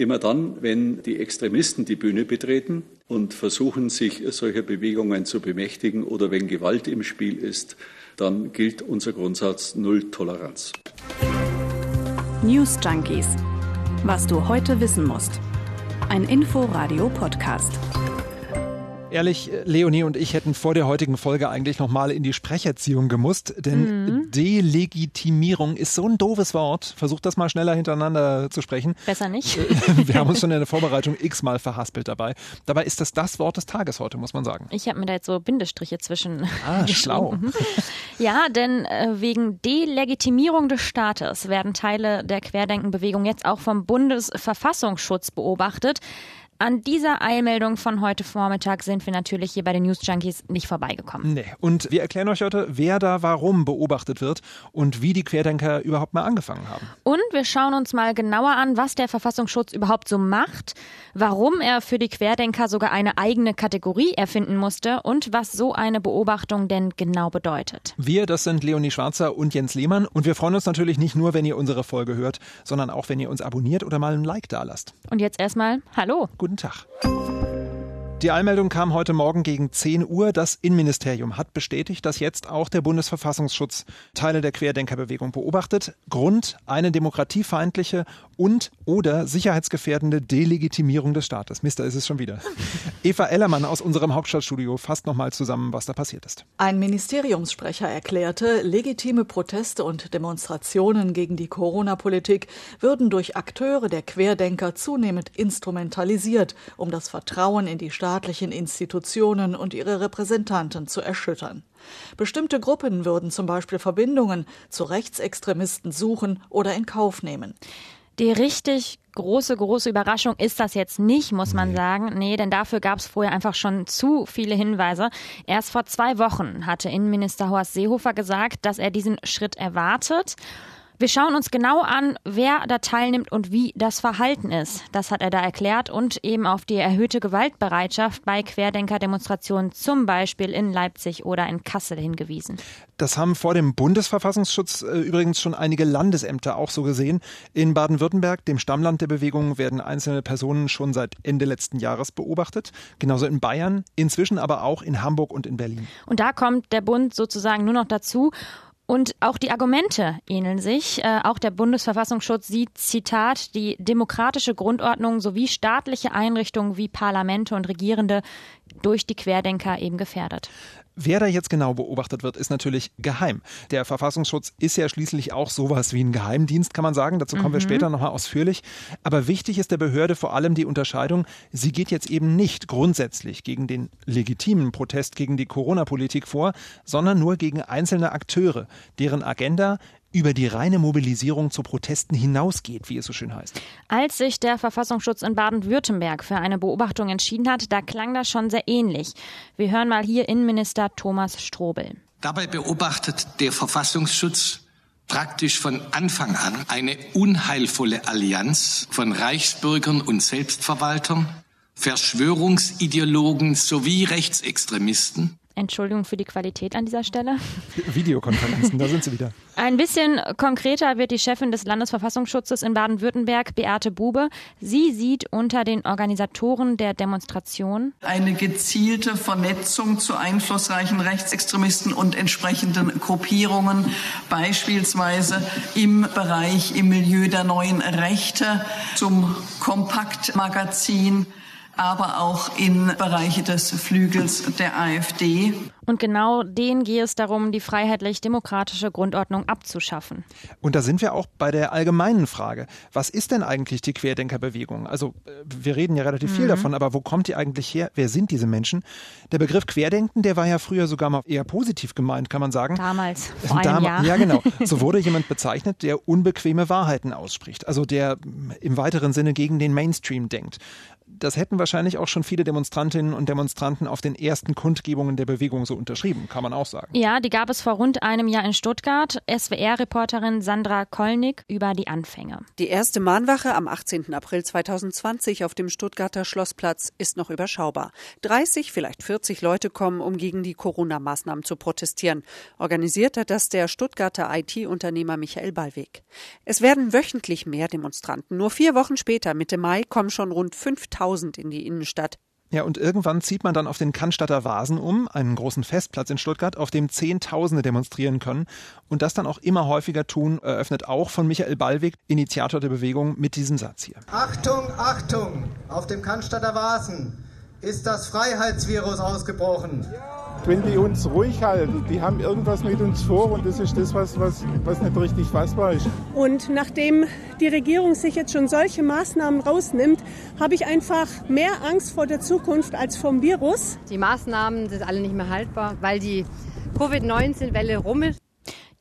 Immer dann, wenn die Extremisten die Bühne betreten und versuchen, sich solcher Bewegungen zu bemächtigen oder wenn Gewalt im Spiel ist, dann gilt unser Grundsatz Null Toleranz. News Junkies. Was du heute wissen musst. Ein Info-Radio-Podcast. Ehrlich, Leonie und ich hätten vor der heutigen Folge eigentlich nochmal in die Sprecherziehung gemusst, denn mhm. Delegitimierung ist so ein doofes Wort. Versucht das mal schneller hintereinander zu sprechen. Besser nicht. Wir haben uns schon in der Vorbereitung x-mal verhaspelt dabei. Dabei ist das das Wort des Tages heute, muss man sagen. Ich habe mir da jetzt so Bindestriche zwischen. Ah, schlau. Mhm. Ja, denn äh, wegen Delegitimierung des Staates werden Teile der Querdenkenbewegung jetzt auch vom Bundesverfassungsschutz beobachtet. An dieser Eilmeldung von heute Vormittag sind wir natürlich hier bei den News Junkies nicht vorbeigekommen. Nee. Und wir erklären euch heute, wer da warum beobachtet wird und wie die Querdenker überhaupt mal angefangen haben. Und wir schauen uns mal genauer an, was der Verfassungsschutz überhaupt so macht, warum er für die Querdenker sogar eine eigene Kategorie erfinden musste und was so eine Beobachtung denn genau bedeutet. Wir, das sind Leonie Schwarzer und Jens Lehmann und wir freuen uns natürlich nicht nur, wenn ihr unsere Folge hört, sondern auch, wenn ihr uns abonniert oder mal ein Like da lasst. Und jetzt erstmal Hallo. Guten guten Tag. Die Einmeldung kam heute Morgen gegen 10 Uhr. Das Innenministerium hat bestätigt, dass jetzt auch der Bundesverfassungsschutz Teile der Querdenkerbewegung beobachtet. Grund eine demokratiefeindliche und oder sicherheitsgefährdende Delegitimierung des Staates. Mister ist es schon wieder. Eva Ellermann aus unserem Hauptstadtstudio fasst nochmal zusammen, was da passiert ist. Ein Ministeriumssprecher erklärte, legitime Proteste und Demonstrationen gegen die Corona-Politik würden durch Akteure der Querdenker zunehmend instrumentalisiert, um das Vertrauen in die Staat staatlichen Institutionen und ihre Repräsentanten zu erschüttern. Bestimmte Gruppen würden zum Beispiel Verbindungen zu Rechtsextremisten suchen oder in Kauf nehmen. Die richtig große, große Überraschung ist das jetzt nicht, muss man sagen. Nee, denn dafür gab es vorher einfach schon zu viele Hinweise. Erst vor zwei Wochen hatte Innenminister Horst Seehofer gesagt, dass er diesen Schritt erwartet. Wir schauen uns genau an, wer da teilnimmt und wie das Verhalten ist. Das hat er da erklärt und eben auf die erhöhte Gewaltbereitschaft bei Querdenker-Demonstrationen, zum Beispiel in Leipzig oder in Kassel hingewiesen. Das haben vor dem Bundesverfassungsschutz äh, übrigens schon einige Landesämter auch so gesehen. In Baden-Württemberg, dem Stammland der Bewegung, werden einzelne Personen schon seit Ende letzten Jahres beobachtet. Genauso in Bayern, inzwischen aber auch in Hamburg und in Berlin. Und da kommt der Bund sozusagen nur noch dazu. Und auch die Argumente ähneln sich. Äh, auch der Bundesverfassungsschutz sieht, Zitat, die demokratische Grundordnung sowie staatliche Einrichtungen wie Parlamente und Regierende durch die Querdenker eben gefährdet. Wer da jetzt genau beobachtet wird, ist natürlich geheim. Der Verfassungsschutz ist ja schließlich auch sowas wie ein Geheimdienst, kann man sagen. Dazu kommen mhm. wir später nochmal ausführlich. Aber wichtig ist der Behörde vor allem die Unterscheidung, sie geht jetzt eben nicht grundsätzlich gegen den legitimen Protest gegen die Corona-Politik vor, sondern nur gegen einzelne Akteure, deren Agenda über die reine Mobilisierung zu Protesten hinausgeht, wie es so schön heißt. Als sich der Verfassungsschutz in Baden-Württemberg für eine Beobachtung entschieden hat, da klang das schon sehr ähnlich. Wir hören mal hier Innenminister Thomas Strobel. Dabei beobachtet der Verfassungsschutz praktisch von Anfang an eine unheilvolle Allianz von Reichsbürgern und Selbstverwaltern, Verschwörungsideologen sowie Rechtsextremisten, Entschuldigung für die Qualität an dieser Stelle. Videokonferenzen, da sind sie wieder. Ein bisschen konkreter wird die Chefin des Landesverfassungsschutzes in Baden-Württemberg, Beate Bube. Sie sieht unter den Organisatoren der Demonstration eine gezielte Vernetzung zu einflussreichen Rechtsextremisten und entsprechenden Gruppierungen, beispielsweise im Bereich, im Milieu der neuen Rechte, zum Kompaktmagazin aber auch in Bereiche des Flügels der AfD. Und genau denen gehe es darum, die freiheitlich-demokratische Grundordnung abzuschaffen. Und da sind wir auch bei der allgemeinen Frage. Was ist denn eigentlich die Querdenkerbewegung? Also äh, wir reden ja relativ mhm. viel davon, aber wo kommt die eigentlich her? Wer sind diese Menschen? Der Begriff Querdenken, der war ja früher sogar mal eher positiv gemeint, kann man sagen. Damals, vor einem Dam Jahr. Ja, genau. So wurde jemand bezeichnet, der unbequeme Wahrheiten ausspricht. Also der im weiteren Sinne gegen den Mainstream denkt das hätten wahrscheinlich auch schon viele Demonstrantinnen und Demonstranten auf den ersten Kundgebungen der Bewegung so unterschrieben, kann man auch sagen. Ja, die gab es vor rund einem Jahr in Stuttgart. SWR-Reporterin Sandra Kollnick über die Anfänge. Die erste Mahnwache am 18. April 2020 auf dem Stuttgarter Schlossplatz ist noch überschaubar. 30, vielleicht 40 Leute kommen, um gegen die Corona-Maßnahmen zu protestieren. Organisiert hat das der Stuttgarter IT-Unternehmer Michael Ballweg. Es werden wöchentlich mehr Demonstranten. Nur vier Wochen später, Mitte Mai, kommen schon rund 5000 in die Innenstadt. Ja, und irgendwann zieht man dann auf den Cannstatter Vasen um, einen großen Festplatz in Stuttgart, auf dem Zehntausende demonstrieren können. Und das dann auch immer häufiger tun, eröffnet auch von Michael Ballweg, Initiator der Bewegung, mit diesem Satz hier. Achtung, Achtung! Auf dem Cannstatter Vasen ist das Freiheitsvirus ausgebrochen. Ja wenn die uns ruhig halten, die haben irgendwas mit uns vor und das ist das, was, was, was nicht richtig fassbar ist. Und nachdem die Regierung sich jetzt schon solche Maßnahmen rausnimmt, habe ich einfach mehr Angst vor der Zukunft als vom Virus. Die Maßnahmen sind alle nicht mehr haltbar, weil die Covid-19-Welle rum ist.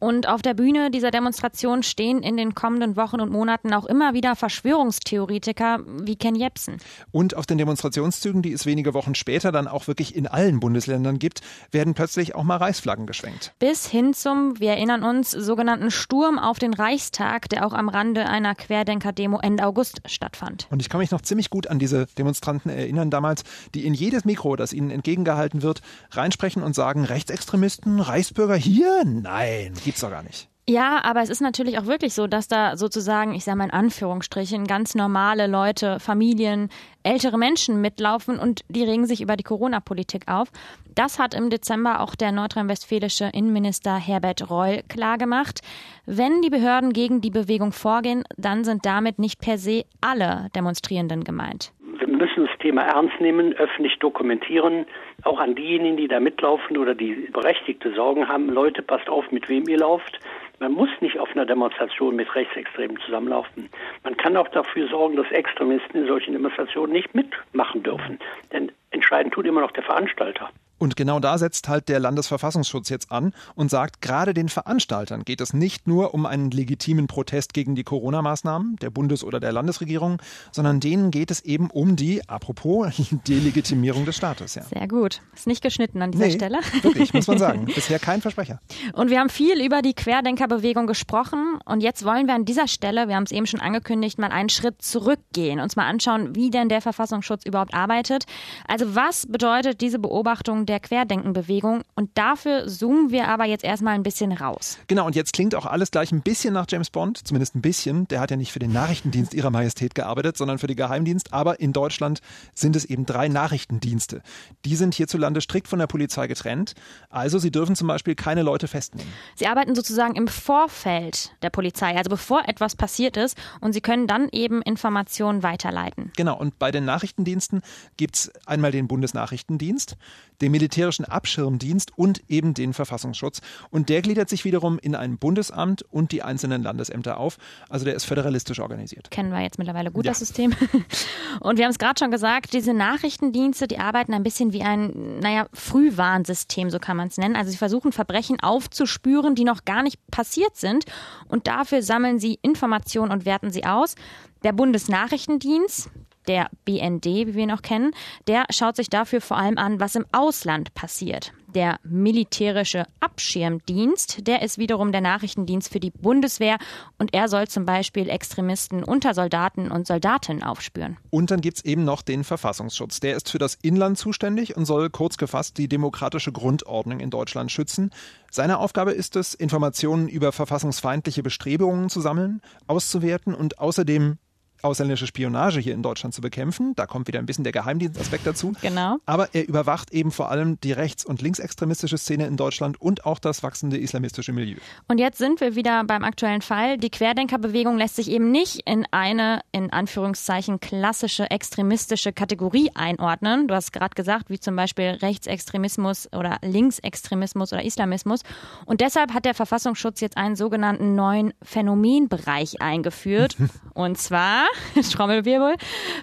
Und auf der Bühne dieser Demonstration stehen in den kommenden Wochen und Monaten auch immer wieder Verschwörungstheoretiker wie Ken Jebsen. Und auf den Demonstrationszügen, die es wenige Wochen später dann auch wirklich in allen Bundesländern gibt, werden plötzlich auch mal Reichsflaggen geschwenkt. Bis hin zum, wir erinnern uns, sogenannten Sturm auf den Reichstag, der auch am Rande einer Querdenker-Demo Ende August stattfand. Und ich kann mich noch ziemlich gut an diese Demonstranten erinnern damals, die in jedes Mikro, das ihnen entgegengehalten wird, reinsprechen und sagen, Rechtsextremisten, Reichsbürger hier? Nein gibt's doch gar nicht. Ja, aber es ist natürlich auch wirklich so, dass da sozusagen, ich sage mal in Anführungsstrichen, ganz normale Leute, Familien, ältere Menschen mitlaufen und die regen sich über die Corona-Politik auf. Das hat im Dezember auch der nordrhein-westfälische Innenminister Herbert Reul klargemacht. Wenn die Behörden gegen die Bewegung vorgehen, dann sind damit nicht per se alle Demonstrierenden gemeint. Müssen das Thema ernst nehmen, öffentlich dokumentieren, auch an diejenigen, die da mitlaufen oder die berechtigte Sorgen haben. Leute, passt auf, mit wem ihr lauft. Man muss nicht auf einer Demonstration mit Rechtsextremen zusammenlaufen. Man kann auch dafür sorgen, dass Extremisten in solchen Demonstrationen nicht mitmachen dürfen. Denn entscheidend tut immer noch der Veranstalter. Und genau da setzt halt der Landesverfassungsschutz jetzt an und sagt, gerade den Veranstaltern geht es nicht nur um einen legitimen Protest gegen die Corona-Maßnahmen der Bundes- oder der Landesregierung, sondern denen geht es eben um die, apropos, Delegitimierung des Staates. Ja. Sehr gut. Ist nicht geschnitten an dieser nee, Stelle. Wirklich, muss man sagen. Bisher kein Versprecher. Und wir haben viel über die Querdenkerbewegung gesprochen und jetzt wollen wir an dieser Stelle, wir haben es eben schon angekündigt, mal einen Schritt zurückgehen, uns mal anschauen, wie denn der Verfassungsschutz überhaupt arbeitet. Also was bedeutet diese Beobachtung der Querdenkenbewegung. Und dafür zoomen wir aber jetzt erstmal ein bisschen raus. Genau, und jetzt klingt auch alles gleich ein bisschen nach James Bond, zumindest ein bisschen. Der hat ja nicht für den Nachrichtendienst Ihrer Majestät gearbeitet, sondern für den Geheimdienst. Aber in Deutschland sind es eben drei Nachrichtendienste. Die sind hierzulande strikt von der Polizei getrennt. Also sie dürfen zum Beispiel keine Leute festnehmen. Sie arbeiten sozusagen im Vorfeld der Polizei, also bevor etwas passiert ist. Und sie können dann eben Informationen weiterleiten. Genau, und bei den Nachrichtendiensten gibt es einmal den Bundesnachrichtendienst, den militärischen Abschirmdienst und eben den Verfassungsschutz. Und der gliedert sich wiederum in ein Bundesamt und die einzelnen Landesämter auf. Also der ist föderalistisch organisiert. Kennen wir jetzt mittlerweile gut ja. das System. Und wir haben es gerade schon gesagt, diese Nachrichtendienste, die arbeiten ein bisschen wie ein, naja, Frühwarnsystem, so kann man es nennen. Also sie versuchen Verbrechen aufzuspüren, die noch gar nicht passiert sind. Und dafür sammeln sie Informationen und werten sie aus. Der Bundesnachrichtendienst, der BND, wie wir ihn auch kennen, der schaut sich dafür vor allem an, was im Ausland passiert. Der militärische Abschirmdienst, der ist wiederum der Nachrichtendienst für die Bundeswehr und er soll zum Beispiel Extremisten unter Soldaten und Soldatinnen aufspüren. Und dann gibt es eben noch den Verfassungsschutz. Der ist für das Inland zuständig und soll kurz gefasst die demokratische Grundordnung in Deutschland schützen. Seine Aufgabe ist es, Informationen über verfassungsfeindliche Bestrebungen zu sammeln, auszuwerten und außerdem ausländische Spionage hier in Deutschland zu bekämpfen. Da kommt wieder ein bisschen der Geheimdienstaspekt dazu. Genau. Aber er überwacht eben vor allem die rechts- und linksextremistische Szene in Deutschland und auch das wachsende islamistische Milieu. Und jetzt sind wir wieder beim aktuellen Fall. Die Querdenkerbewegung lässt sich eben nicht in eine, in Anführungszeichen, klassische extremistische Kategorie einordnen. Du hast gerade gesagt, wie zum Beispiel Rechtsextremismus oder Linksextremismus oder Islamismus. Und deshalb hat der Verfassungsschutz jetzt einen sogenannten neuen Phänomenbereich eingeführt. und zwar Trommelwirbel,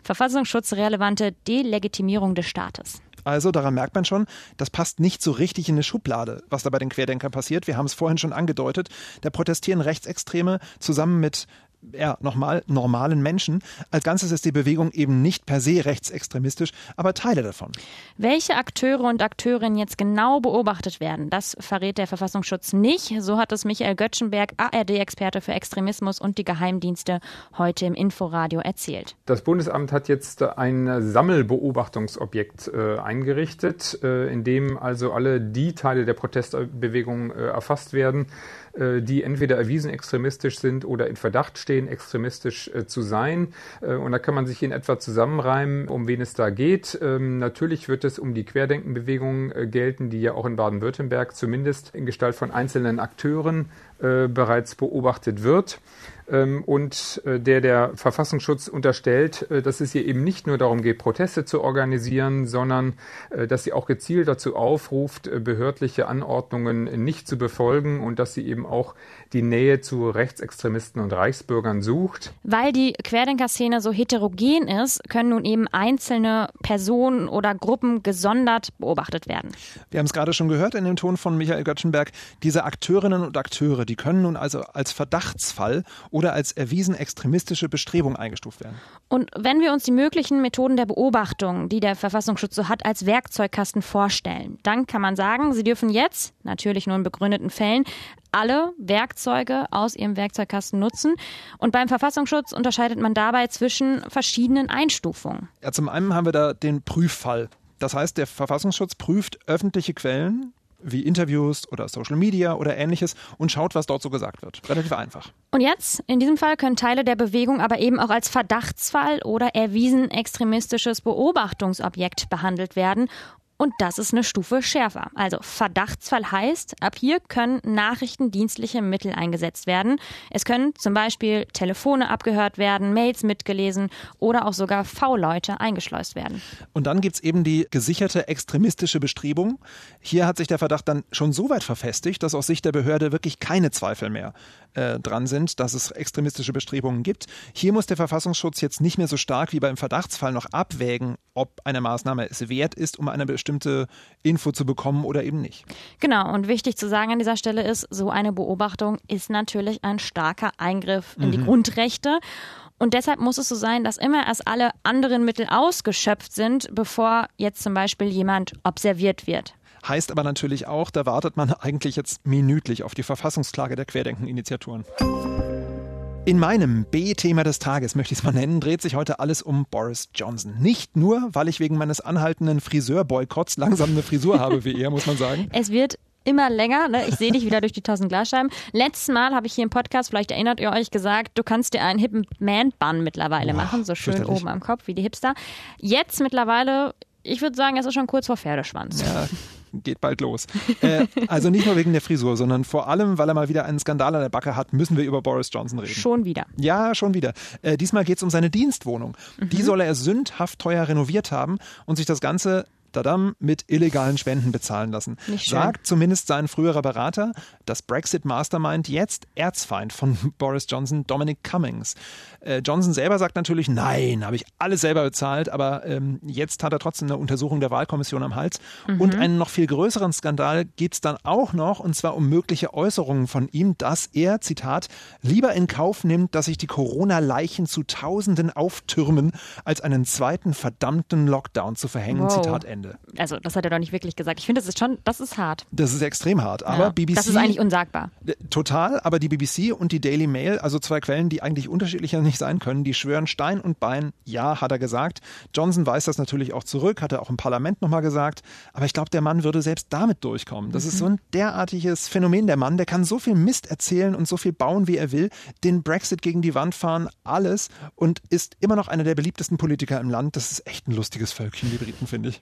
verfassungsschutzrelevante Delegitimierung des Staates. Also daran merkt man schon, das passt nicht so richtig in eine Schublade, was da bei den Querdenkern passiert. Wir haben es vorhin schon angedeutet. Da protestieren Rechtsextreme zusammen mit ja, nochmal, normalen Menschen. Als Ganzes ist die Bewegung eben nicht per se rechtsextremistisch, aber Teile davon. Welche Akteure und Akteurinnen jetzt genau beobachtet werden, das verrät der Verfassungsschutz nicht. So hat es Michael Göttschenberg, ARD-Experte für Extremismus und die Geheimdienste, heute im Inforadio erzählt. Das Bundesamt hat jetzt ein Sammelbeobachtungsobjekt äh, eingerichtet, äh, in dem also alle die Teile der Protestbewegung äh, erfasst werden, die entweder erwiesen extremistisch sind oder in Verdacht stehen, extremistisch äh, zu sein. Äh, und da kann man sich in etwa zusammenreimen, um wen es da geht. Ähm, natürlich wird es um die Querdenkenbewegung gelten, die ja auch in Baden-Württemberg zumindest in Gestalt von einzelnen Akteuren bereits beobachtet wird. Ähm, und äh, der der Verfassungsschutz unterstellt, äh, dass es hier eben nicht nur darum geht, Proteste zu organisieren, sondern äh, dass sie auch gezielt dazu aufruft, behördliche Anordnungen nicht zu befolgen und dass sie eben auch die Nähe zu Rechtsextremisten und Reichsbürgern sucht. Weil die Querdenker-Szene so heterogen ist, können nun eben einzelne Personen oder Gruppen gesondert beobachtet werden. Wir haben es gerade schon gehört in dem Ton von Michael Göttschenberg. Diese Akteurinnen und Akteure, die können nun also als Verdachtsfall oder als erwiesen extremistische Bestrebung eingestuft werden. Und wenn wir uns die möglichen Methoden der Beobachtung, die der Verfassungsschutz so hat, als Werkzeugkasten vorstellen, dann kann man sagen, sie dürfen jetzt, natürlich nur in begründeten Fällen, alle Werkzeuge aus ihrem Werkzeugkasten nutzen. Und beim Verfassungsschutz unterscheidet man dabei zwischen verschiedenen Einstufungen. Ja, zum einen haben wir da den Prüffall. Das heißt, der Verfassungsschutz prüft öffentliche Quellen, wie Interviews oder Social Media oder ähnliches und schaut, was dort so gesagt wird. Relativ einfach. Und jetzt, in diesem Fall, können Teile der Bewegung aber eben auch als Verdachtsfall oder erwiesen extremistisches Beobachtungsobjekt behandelt werden und das ist eine Stufe schärfer. Also Verdachtsfall heißt, ab hier können nachrichtendienstliche Mittel eingesetzt werden. Es können zum Beispiel Telefone abgehört werden, Mails mitgelesen oder auch sogar V-Leute eingeschleust werden. Und dann gibt es eben die gesicherte extremistische Bestrebung. Hier hat sich der Verdacht dann schon so weit verfestigt, dass aus Sicht der Behörde wirklich keine Zweifel mehr äh, dran sind, dass es extremistische Bestrebungen gibt. Hier muss der Verfassungsschutz jetzt nicht mehr so stark wie beim Verdachtsfall noch abwägen, ob eine Maßnahme es wert ist, um eine bestimmte Info zu bekommen oder eben nicht. Genau, und wichtig zu sagen an dieser Stelle ist, so eine Beobachtung ist natürlich ein starker Eingriff in mhm. die Grundrechte. Und deshalb muss es so sein, dass immer erst alle anderen Mittel ausgeschöpft sind, bevor jetzt zum Beispiel jemand observiert wird. Heißt aber natürlich auch, da wartet man eigentlich jetzt minütlich auf die Verfassungsklage der Querdenken-Initiaturen. In meinem B-Thema des Tages, möchte ich es mal nennen, dreht sich heute alles um Boris Johnson. Nicht nur, weil ich wegen meines anhaltenden Friseurboykotts langsam eine Frisur habe wie er, muss man sagen. Es wird immer länger. Ne? Ich sehe dich wieder durch die tausend Glasscheiben. Letztes Mal habe ich hier im Podcast, vielleicht erinnert ihr euch, gesagt, du kannst dir einen hippen Man-Bun mittlerweile Boah, machen, so schön oben am Kopf wie die Hipster. Jetzt mittlerweile, ich würde sagen, es ist schon kurz vor Pferdeschwanz. Ja, geht bald los. Äh, also nicht nur wegen der Frisur, sondern vor allem, weil er mal wieder einen Skandal an der Backe hat, müssen wir über Boris Johnson reden. Schon wieder. Ja, schon wieder. Äh, diesmal geht es um seine Dienstwohnung. Mhm. Die soll er sündhaft teuer renoviert haben und sich das Ganze tadam, mit illegalen Spenden bezahlen lassen. Sagt zumindest sein früherer Berater, das Brexit-Mastermind, jetzt Erzfeind von Boris Johnson, Dominic Cummings. Äh, Johnson selber sagt natürlich, nein, habe ich alles selber bezahlt, aber ähm, jetzt hat er trotzdem eine Untersuchung der Wahlkommission am Hals. Mhm. Und einen noch viel größeren Skandal gibt es dann auch noch, und zwar um mögliche Äußerungen von ihm, dass er, Zitat, lieber in Kauf nimmt, dass sich die Corona-Leichen zu Tausenden auftürmen, als einen zweiten verdammten Lockdown zu verhängen. Wow. Zitat Ende. Ende. Also, das hat er doch nicht wirklich gesagt. Ich finde, das ist schon, das ist hart. Das ist extrem hart. Aber ja, BBC. Das ist eigentlich unsagbar. Total. Aber die BBC und die Daily Mail, also zwei Quellen, die eigentlich unterschiedlicher nicht sein können, die schwören Stein und Bein. Ja, hat er gesagt. Johnson weist das natürlich auch zurück, hat er auch im Parlament nochmal gesagt. Aber ich glaube, der Mann würde selbst damit durchkommen. Das mhm. ist so ein derartiges Phänomen. Der Mann, der kann so viel Mist erzählen und so viel bauen, wie er will, den Brexit gegen die Wand fahren, alles und ist immer noch einer der beliebtesten Politiker im Land. Das ist echt ein lustiges Völkchen, die Briten, finde ich.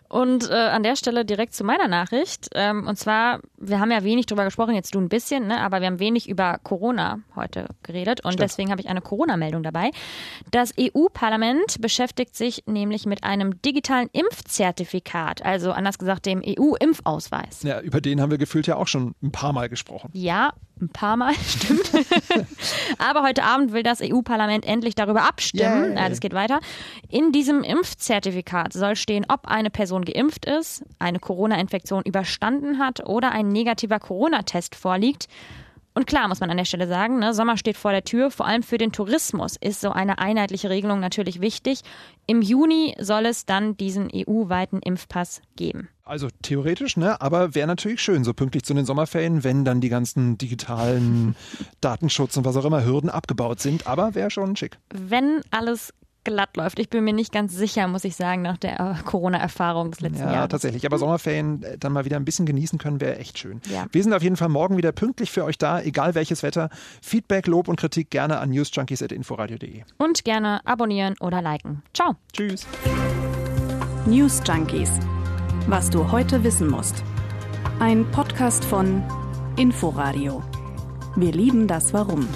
Und äh, an der Stelle direkt zu meiner Nachricht. Ähm, und zwar, wir haben ja wenig drüber gesprochen, jetzt du ein bisschen, ne? aber wir haben wenig über Corona heute geredet. Und Stimmt. deswegen habe ich eine Corona-Meldung dabei. Das EU-Parlament beschäftigt sich nämlich mit einem digitalen Impfzertifikat, also anders gesagt dem EU-Impfausweis. Ja, über den haben wir gefühlt ja auch schon ein paar Mal gesprochen. Ja, ein paar Mal, stimmt. Aber heute Abend will das EU-Parlament endlich darüber abstimmen. Ja, das geht weiter. In diesem Impfzertifikat soll stehen, ob eine Person geimpft ist, eine Corona-Infektion überstanden hat oder ein negativer Corona-Test vorliegt. Und klar muss man an der Stelle sagen, ne, Sommer steht vor der Tür. Vor allem für den Tourismus ist so eine einheitliche Regelung natürlich wichtig. Im Juni soll es dann diesen EU-weiten Impfpass geben. Also theoretisch, ne? Aber wäre natürlich schön, so pünktlich zu den Sommerferien, wenn dann die ganzen digitalen Datenschutz und was auch immer Hürden abgebaut sind. Aber wäre schon schick. Wenn alles glatt läuft. Ich bin mir nicht ganz sicher, muss ich sagen, nach der äh, Corona-Erfahrung des letzten ja, Jahres. Ja, tatsächlich. Aber Sommerferien äh, dann mal wieder ein bisschen genießen können, wäre echt schön. Ja. Wir sind auf jeden Fall morgen wieder pünktlich für euch da, egal welches Wetter. Feedback, Lob und Kritik gerne an newsjunkies.inforadio.de. Und gerne abonnieren oder liken. Ciao. Tschüss. News Junkies. Was du heute wissen musst. Ein Podcast von Inforadio. Wir lieben das Warum.